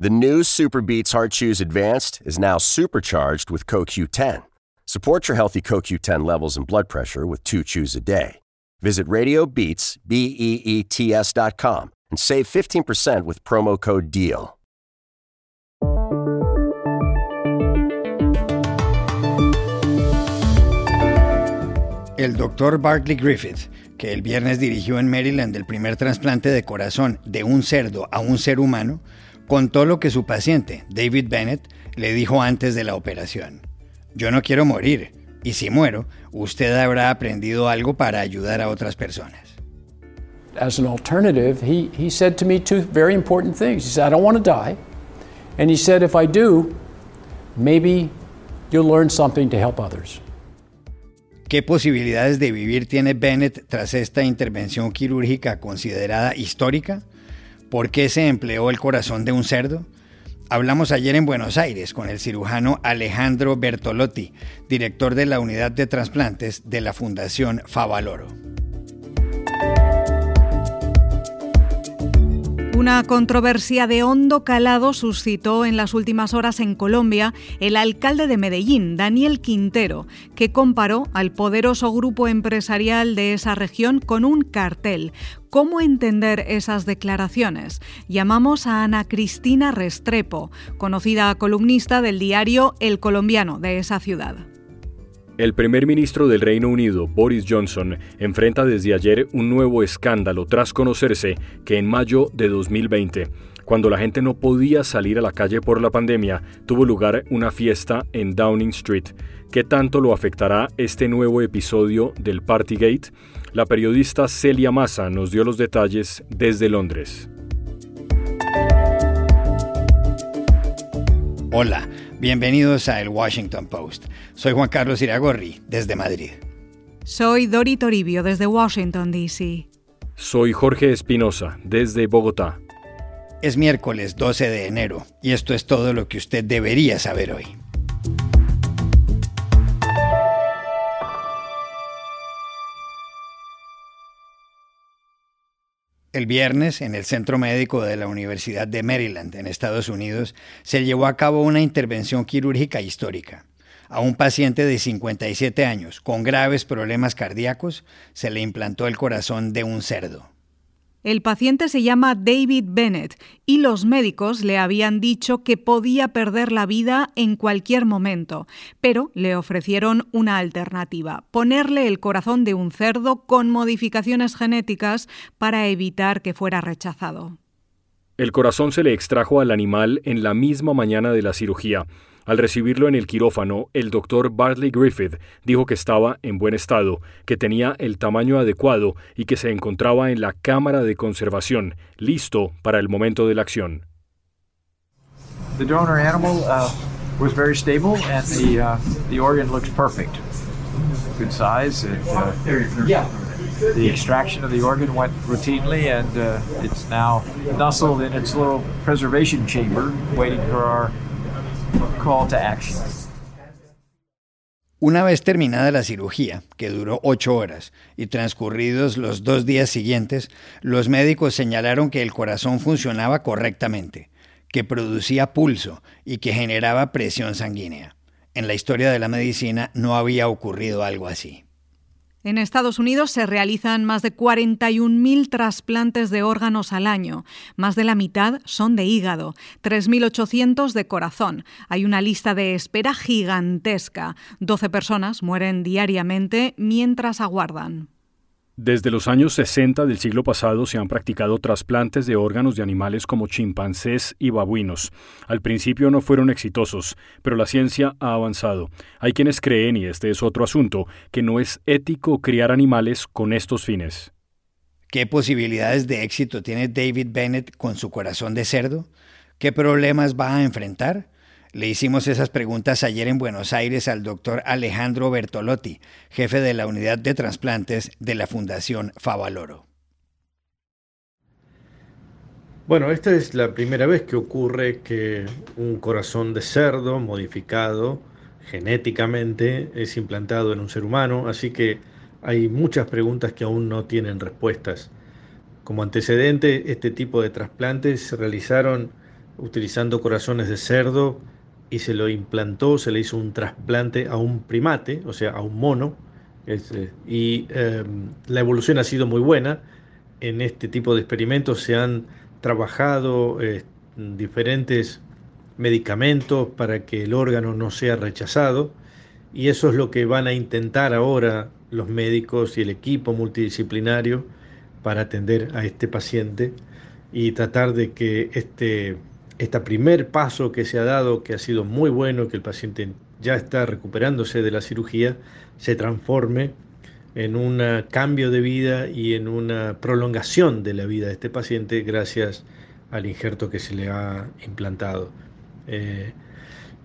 The new Super Beats Heart Chews Advanced is now supercharged with CoQ10. Support your healthy CoQ10 levels and blood pressure with two chews a day. Visit RadioBeats, B-E-E-T-S dot com and save 15% with promo code DEAL. El doctor Bartley Griffith, que el viernes dirigió en Maryland el primer trasplante de corazón de un cerdo a un ser humano, contó lo que su paciente, David Bennett, le dijo antes de la operación. Yo no quiero morir, y si muero, usted habrá aprendido algo para ayudar a otras personas. As an alternative, he, he said to me two very important things. He said, I don't want to die. And he said, if I do, maybe you'll learn something to help others. ¿Qué posibilidades de vivir tiene Bennett tras esta intervención quirúrgica considerada histórica? ¿Por qué se empleó el corazón de un cerdo? Hablamos ayer en Buenos Aires con el cirujano Alejandro Bertolotti, director de la unidad de trasplantes de la Fundación Favaloro. Una controversia de hondo calado suscitó en las últimas horas en Colombia el alcalde de Medellín, Daniel Quintero, que comparó al poderoso grupo empresarial de esa región con un cartel. ¿Cómo entender esas declaraciones? Llamamos a Ana Cristina Restrepo, conocida columnista del diario El Colombiano de esa ciudad. El primer ministro del Reino Unido, Boris Johnson, enfrenta desde ayer un nuevo escándalo tras conocerse que en mayo de 2020, cuando la gente no podía salir a la calle por la pandemia, tuvo lugar una fiesta en Downing Street. ¿Qué tanto lo afectará este nuevo episodio del Partygate? La periodista Celia Massa nos dio los detalles desde Londres. Hola, bienvenidos a El Washington Post. Soy Juan Carlos Iragorri, desde Madrid. Soy Dori Toribio, desde Washington, D.C. Soy Jorge Espinosa, desde Bogotá. Es miércoles 12 de enero y esto es todo lo que usted debería saber hoy. El viernes, en el Centro Médico de la Universidad de Maryland, en Estados Unidos, se llevó a cabo una intervención quirúrgica histórica. A un paciente de 57 años con graves problemas cardíacos se le implantó el corazón de un cerdo. El paciente se llama David Bennett y los médicos le habían dicho que podía perder la vida en cualquier momento, pero le ofrecieron una alternativa, ponerle el corazón de un cerdo con modificaciones genéticas para evitar que fuera rechazado. El corazón se le extrajo al animal en la misma mañana de la cirugía. Al recibirlo en el quirófano, el doctor Bartley Griffith dijo que estaba en buen estado, que tenía el tamaño adecuado y que se encontraba en la cámara de conservación, listo para el momento de la acción. The donor animal uh, was very stable and the, uh, the organ looks perfect. Good size. It, uh, the extraction of the organ went routinely and uh, it's now nestled in its little preservation chamber waiting for our una vez terminada la cirugía, que duró ocho horas, y transcurridos los dos días siguientes, los médicos señalaron que el corazón funcionaba correctamente, que producía pulso y que generaba presión sanguínea. En la historia de la medicina no había ocurrido algo así. En Estados Unidos se realizan más de 41.000 trasplantes de órganos al año. Más de la mitad son de hígado, 3.800 de corazón. Hay una lista de espera gigantesca. 12 personas mueren diariamente mientras aguardan. Desde los años 60 del siglo pasado se han practicado trasplantes de órganos de animales como chimpancés y babuinos. Al principio no fueron exitosos, pero la ciencia ha avanzado. Hay quienes creen, y este es otro asunto, que no es ético criar animales con estos fines. ¿Qué posibilidades de éxito tiene David Bennett con su corazón de cerdo? ¿Qué problemas va a enfrentar? Le hicimos esas preguntas ayer en Buenos Aires al doctor Alejandro Bertolotti, jefe de la unidad de trasplantes de la Fundación Favaloro. Bueno, esta es la primera vez que ocurre que un corazón de cerdo modificado genéticamente es implantado en un ser humano, así que hay muchas preguntas que aún no tienen respuestas. Como antecedente, este tipo de trasplantes se realizaron utilizando corazones de cerdo y se lo implantó, se le hizo un trasplante a un primate, o sea, a un mono, eh, y em, la evolución ha sido muy buena. En este tipo de experimentos se han trabajado eh, diferentes medicamentos para que el órgano no sea rechazado y eso es lo que van a intentar ahora los médicos y el equipo multidisciplinario para atender a este paciente y tratar de que este, este primer paso que se ha dado, que ha sido muy bueno, que el paciente ya está recuperándose de la cirugía, se transforme en un cambio de vida y en una prolongación de la vida de este paciente gracias al injerto que se le ha implantado. Eh,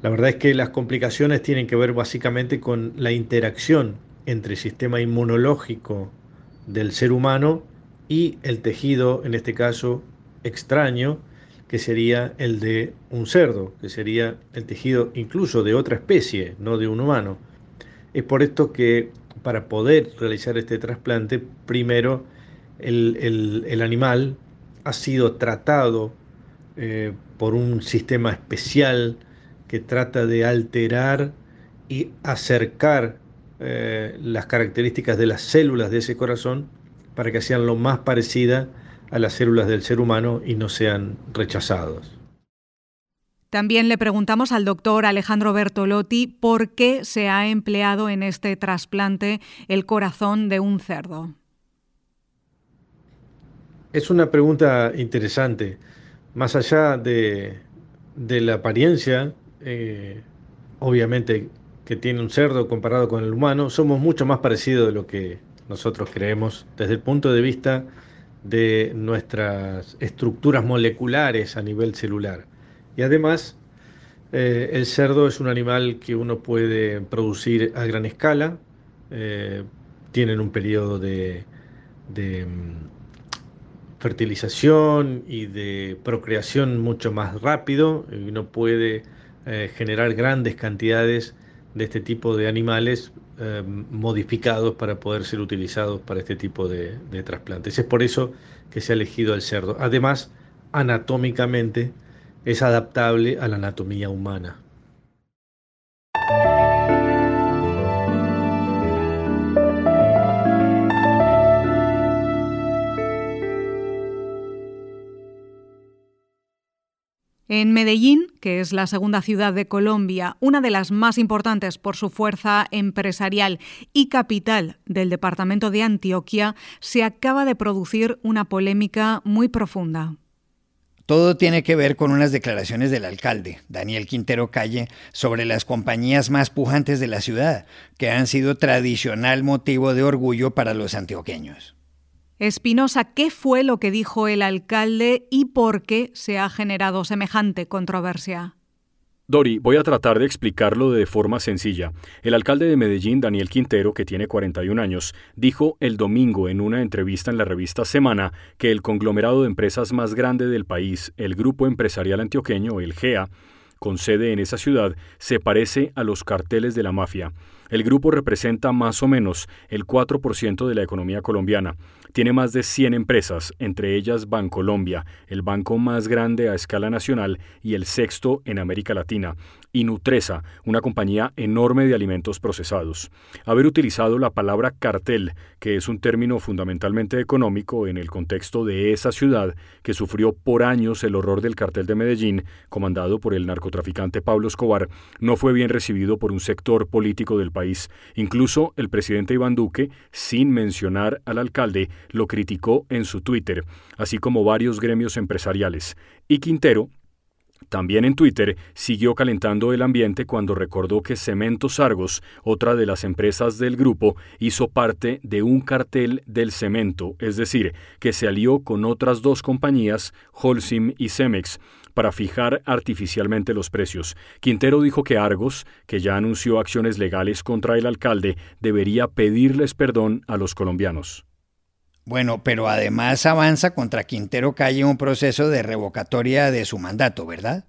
la verdad es que las complicaciones tienen que ver básicamente con la interacción entre el sistema inmunológico del ser humano y el tejido, en este caso extraño, que sería el de un cerdo, que sería el tejido incluso de otra especie, no de un humano. Es por esto que para poder realizar este trasplante, primero el, animal ha sido tratado eh, por un sistema especial que trata de alterar y acercar eh, las características de las células de ese corazón para que sean lo más parecidas a las células del ser humano y no sean rechazados. También le preguntamos al doctor Alejandro Bertolotti por qué se ha empleado en este trasplante el corazón de un cerdo. Es una pregunta interesante. Más allá de, la apariencia, eh, obviamente que tiene un cerdo comparado con el humano, somos mucho más parecidos de lo que nosotros creemos desde el punto de vista de nuestras estructuras moleculares a nivel celular. Y además, eh, el cerdo es un animal que uno puede producir a gran escala, eh, tienen un periodo de, mm, fertilización y de procreación mucho más rápido, uno puede eh, generar grandes cantidades de este tipo de animales eh, modificados para poder ser utilizados para este tipo de, de trasplantes. Es por eso que se ha elegido el cerdo. Además, anatómicamente es adaptable a la anatomía humana. En Medellín, que es la segunda ciudad de Colombia, una de las más importantes por su fuerza empresarial y capital del departamento de Antioquia, se acaba de producir una polémica muy profunda. Todo tiene que ver con unas declaraciones del alcalde, Daniel Quintero Calle, sobre las compañías más pujantes de la ciudad, que han sido tradicional motivo de orgullo para los antioqueños. Espinosa, ¿qué fue lo que dijo el alcalde y por qué se ha generado semejante controversia? Dori, voy a tratar de explicarlo de forma sencilla. El alcalde de Medellín, Daniel Quintero, que tiene 41 años, dijo el domingo en una entrevista en la revista Semana que el conglomerado de empresas más grande del país, el Grupo Empresarial Antioqueño, el GEA, con sede en esa ciudad, se parece a los carteles de la mafia. El grupo representa más o menos el 4% de la economía colombiana. Tiene más de 100 empresas, entre ellas Bancolombia, el banco más grande a escala nacional y el sexto en América Latina, y Nutresa, una compañía enorme de alimentos procesados. Haber utilizado la palabra cartel, que es un término fundamentalmente económico en el contexto de esa ciudad que sufrió por años el horror del cartel de Medellín, comandado por el narcotraficante Pablo Escobar, no fue bien recibido por un sector político del país. Incluso el presidente Iván Duque, sin mencionar al alcalde, lo criticó en su Twitter, así como varios gremios empresariales. Y Quintero, también en Twitter siguió calentando el ambiente cuando recordó que Cementos Argos, otra de las empresas del grupo, hizo parte de un cartel del cemento, es decir, que se alió con otras dos compañías, Holcim y Cemex, para fijar artificialmente los precios. Quintero dijo que Argos, que ya anunció acciones legales contra el alcalde, debería pedirles perdón a los colombianos. Bueno, pero además avanza contra Quintero Calle un proceso de revocatoria de su mandato, ¿verdad?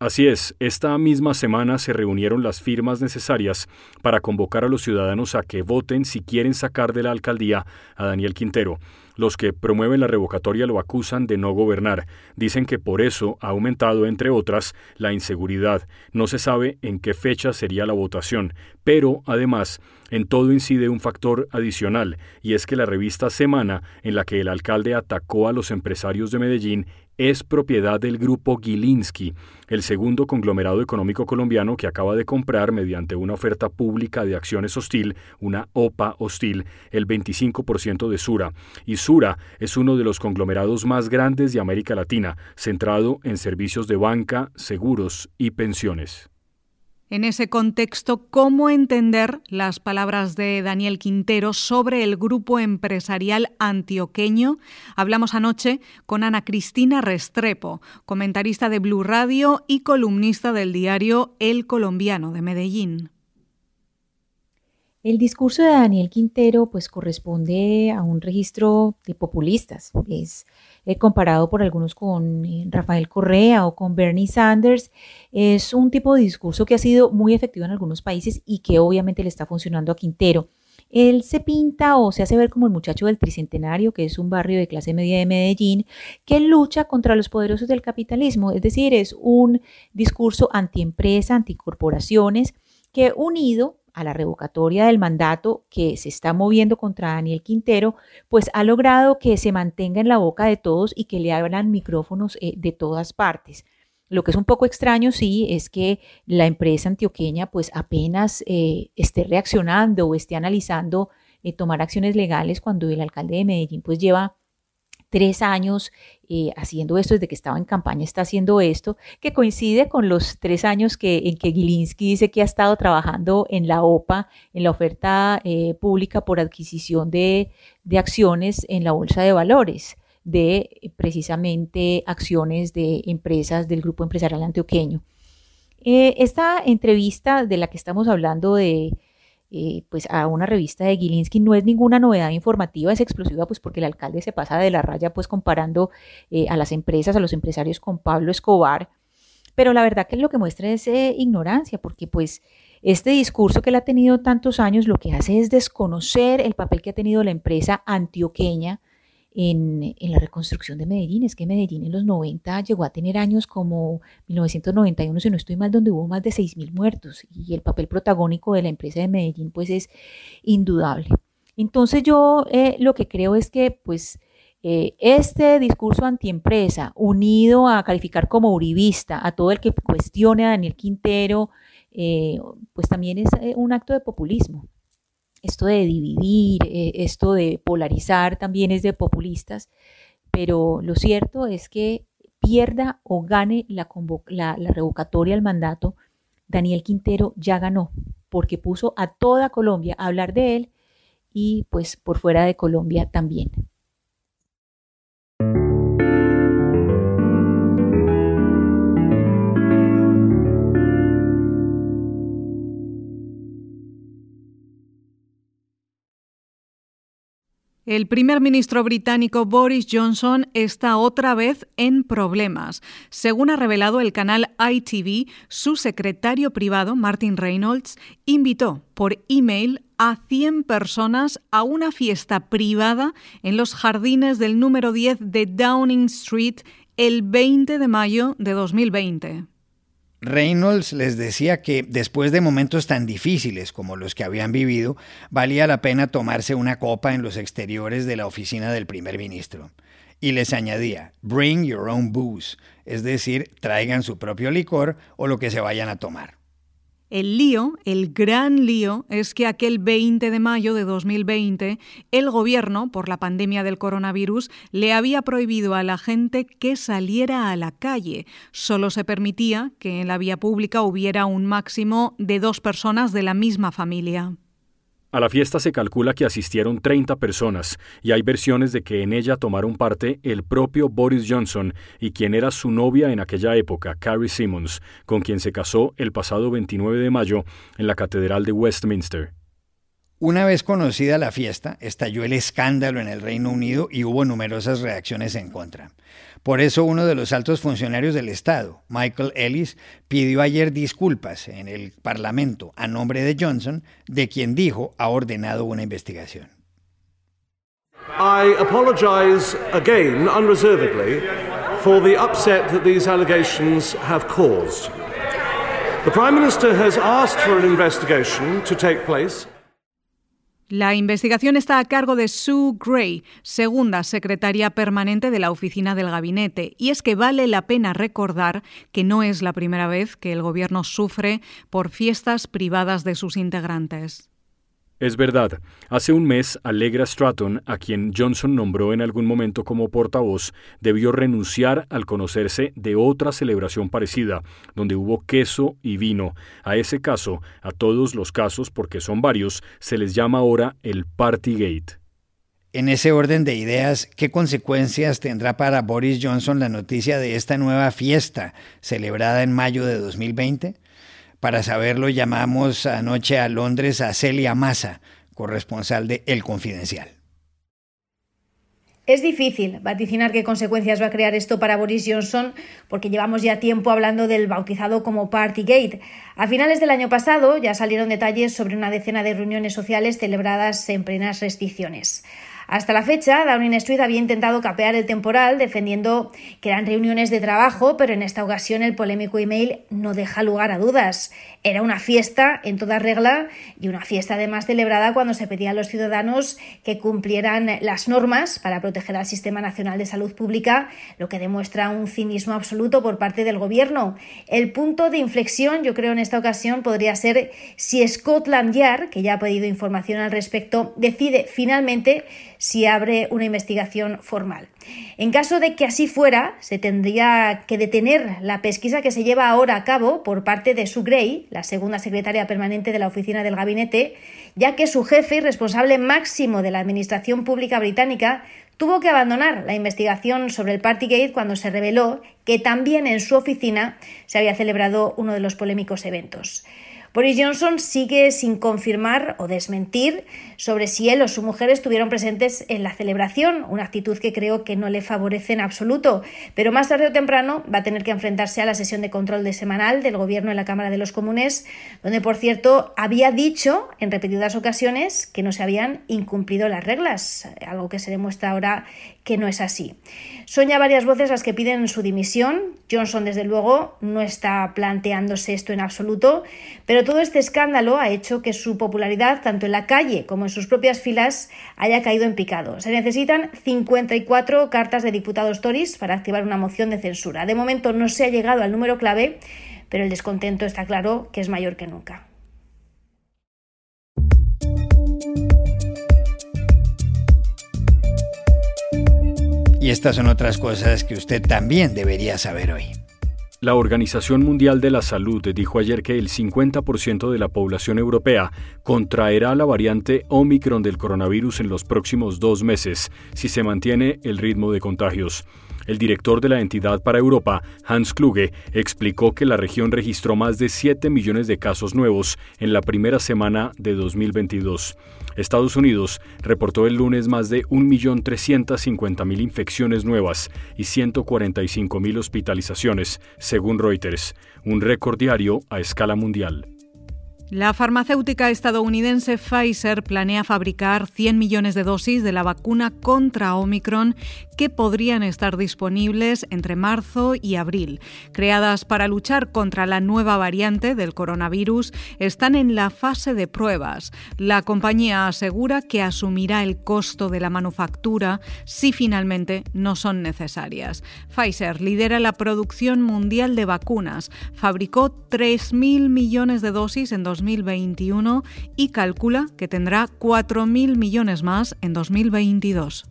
Así es, esta misma semana se reunieron las firmas necesarias para convocar a los ciudadanos a que voten si quieren sacar de la alcaldía a Daniel Quintero. Los que promueven la revocatoria lo acusan de no gobernar. Dicen que por eso ha aumentado, entre otras, la inseguridad. No se sabe en qué fecha sería la votación, pero además en todo incide un factor adicional, y es que la revista Semana, en la que el alcalde atacó a los empresarios de Medellín, es propiedad del grupo Gilinski, el segundo conglomerado económico colombiano que acaba de comprar mediante una oferta pública de acciones hostil, una OPA hostil, el 25% de Sura. Y Sura es uno de los conglomerados más grandes de América Latina, centrado en servicios de banca, seguros y pensiones. En ese contexto, ¿cómo entender las palabras de Daniel Quintero sobre el grupo empresarial antioqueño? Hablamos anoche con Ana Cristina Restrepo, comentarista de Blue Radio y columnista del diario El Colombiano de Medellín. El discurso de Daniel Quintero pues corresponde a un registro de populistas. Es eh, comparado por algunos con eh, Rafael Correa o con Bernie Sanders. Es un tipo de discurso que ha sido muy efectivo en algunos países y que obviamente le está funcionando a Quintero. Él se pinta o se hace ver como el muchacho del Tricentenario, que es un barrio de clase media de Medellín, que lucha contra los poderosos del capitalismo. Es decir, es un discurso antiempresa, anticorporaciones, que unido a la revocatoria del mandato que se está moviendo contra Daniel Quintero, pues ha logrado que se mantenga en la boca de todos y que le abran micrófonos eh, de todas partes. Lo que es un poco extraño, sí, es que la empresa antioqueña pues apenas eh, esté reaccionando o esté analizando eh, tomar acciones legales cuando el alcalde de Medellín pues lleva tres años eh, haciendo esto, desde que estaba en campaña está haciendo esto, que coincide con los tres años que, en que Gilinski dice que ha estado trabajando en la OPA, en la oferta eh, pública por adquisición de, acciones en la Bolsa de Valores de eh, precisamente acciones de empresas del Grupo Empresarial Antioqueño. esta entrevista de la que estamos hablando de eh, pues a una revista de Gilinski no es ninguna novedad informativa, es explosiva pues porque el alcalde se pasa de la raya pues comparando eh, a las empresas, a los empresarios con Pablo Escobar, pero la verdad que lo que muestra es eh, ignorancia porque pues este discurso que él ha tenido tantos años lo que hace es desconocer el papel que ha tenido la empresa antioqueña en, la reconstrucción de Medellín. Es que Medellín en los 90 llegó a tener años como 1991, si no estoy mal, donde hubo más de 6.000 muertos y el papel protagónico de la empresa de Medellín pues es indudable. Entonces yo eh, lo que creo es que pues eh, este discurso antiempresa, unido a calificar como uribista a todo el que cuestione a Daniel Quintero, eh, pues también es un acto de populismo esto de dividir, eh, esto de polarizar también es de populistas, pero lo cierto es que pierda o gane la, la, la revocatoria al mandato, Daniel Quintero ya ganó, porque puso a toda Colombia a hablar de él y pues por fuera de Colombia también. El primer ministro británico Boris Johnson está otra vez en problemas. Según ha revelado el canal ITV, su secretario privado, Martin Reynolds, invitó por email a 100 personas a una fiesta privada en los jardines del número 10 de Downing Street el 20 de mayo de 2020. Reynolds les decía que después de momentos tan difíciles como los que habían vivido, valía la pena tomarse una copa en los exteriores de la oficina del primer ministro. Y les añadía, bring your own booze, es decir, traigan su propio licor o lo que se vayan a tomar. El lío, el gran lío, es que aquel 20 de mayo de 2020 el gobierno, por la pandemia del coronavirus, le había prohibido a la gente que saliera a la calle. Solo se permitía que en la vía pública hubiera un máximo de dos personas de la misma familia. A la fiesta se calcula que asistieron 30 personas y hay versiones de que en ella tomaron parte el propio Boris Johnson y quien era su novia en aquella época, Carrie Simmons, con quien se casó el pasado 29 de mayo en la Catedral de Westminster. Una vez conocida la fiesta, estalló el escándalo en el Reino Unido y hubo numerosas reacciones en contra. Por eso uno de los altos funcionarios del Estado, Michael Ellis, pidió ayer disculpas en el Parlamento a nombre de Johnson, de quien dijo ha ordenado una investigación. I apologize again, unreservedly, for the upset that these allegations have caused. The Prime Minister has asked for an investigation to take place. La investigación está a cargo de Sue Gray, segunda secretaria permanente de la oficina del gabinete, y es que vale la pena recordar que no es la primera vez que el gobierno sufre por fiestas privadas de sus integrantes. Es verdad, hace un mes Allegra Stratton, a quien Johnson nombró en algún momento como portavoz, debió renunciar al conocerse de otra celebración parecida, donde hubo queso y vino. A ese caso, a todos los casos, porque son varios, se les llama ahora el Partygate. En ese orden de ideas, ¿qué consecuencias tendrá para Boris Johnson la noticia de esta nueva fiesta celebrada en mayo de 2020? Para saberlo llamamos anoche a Londres a Celia Massa, corresponsal de El Confidencial. Es difícil vaticinar qué consecuencias va a crear esto para Boris Johnson porque llevamos ya tiempo hablando del bautizado como Partygate. A finales del año pasado ya salieron detalles sobre una decena de reuniones sociales celebradas en plenas restricciones. Hasta la fecha, Downing Street había intentado capear el temporal defendiendo que eran reuniones de trabajo, pero en esta ocasión el polémico email no deja lugar a dudas. Era una fiesta en toda regla y una fiesta además celebrada cuando se pedía a los ciudadanos que cumplieran las normas para proteger al Sistema Nacional de Salud Pública, lo que demuestra un cinismo absoluto por parte del Gobierno. El punto de inflexión, yo creo, en esta ocasión podría ser si Scotland Yard, que ya ha pedido información al respecto, decide finalmente si abre una investigación formal. En caso de que así fuera, se tendría que detener la pesquisa que se lleva ahora a cabo por parte de Sue Gray, la segunda secretaria permanente de la oficina del gabinete, ya que su jefe y responsable máximo de la administración pública británica tuvo que abandonar la investigación sobre el Partygate cuando se reveló que también en su oficina se había celebrado uno de los polémicos eventos. Boris Johnson sigue sin confirmar o desmentir sobre si él o su mujer estuvieron presentes en la celebración, una actitud que creo que no le favorece en absoluto, pero más tarde o temprano va a tener que enfrentarse a la sesión de control de semanal del Gobierno en la Cámara de los Comunes, donde, por cierto, había dicho en repetidas ocasiones que no se habían incumplido las reglas, algo que se demuestra ahora que no es así. Son ya varias voces las que piden su dimisión. Johnson, desde luego, no está planteándose esto en absoluto, pero todo este escándalo ha hecho que su popularidad, tanto en la calle como en sus propias filas, haya caído en picado. Se necesitan 54 cartas de diputados Tories para activar una moción de censura. De momento no se ha llegado al número clave, pero el descontento está claro que es mayor que nunca. Y estas son otras cosas que usted también debería saber hoy. La Organización Mundial de la Salud dijo ayer que el 50% de la población europea contraerá la variante Omicron del coronavirus en los próximos dos meses si se mantiene el ritmo de contagios. El director de la entidad para Europa, Hans Kluge, explicó que la región registró más de 7 millones de casos nuevos en la primera semana de 2022. Estados Unidos reportó el lunes más de 1.350.000 infecciones nuevas y 145.000 hospitalizaciones, según Reuters, un récord diario a escala mundial. La farmacéutica estadounidense Pfizer planea fabricar 100 millones de dosis de la vacuna contra Omicron que podrían estar disponibles entre marzo y abril. Creadas para luchar contra la nueva variante del coronavirus, están en la fase de pruebas. La compañía asegura que asumirá el costo de la manufactura si finalmente no son necesarias. Pfizer lidera la producción mundial de vacunas. Fabricó 3.000 millones de dosis en 2021 y calcula que tendrá 4.000 millones más en 2022.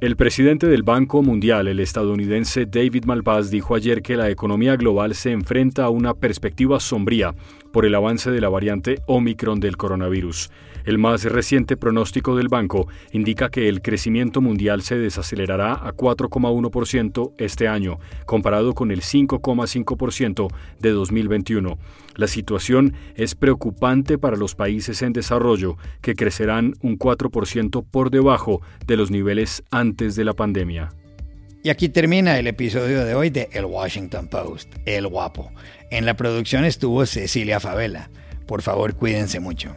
El presidente del Banco Mundial, el estadounidense David Malpass, dijo ayer que la economía global se enfrenta a una perspectiva sombría por el avance de la variante Omicron del coronavirus. El más reciente pronóstico del banco indica que el crecimiento mundial se desacelerará a 4,1% este año, comparado con el 5,5% de 2021. La situación es preocupante para los países en desarrollo, que crecerán un 4% por debajo de los niveles antes de la pandemia. Y aquí termina el episodio de hoy de El Washington Post, El Guapo. En la producción estuvo Cecilia Favela. Por favor, cuídense mucho.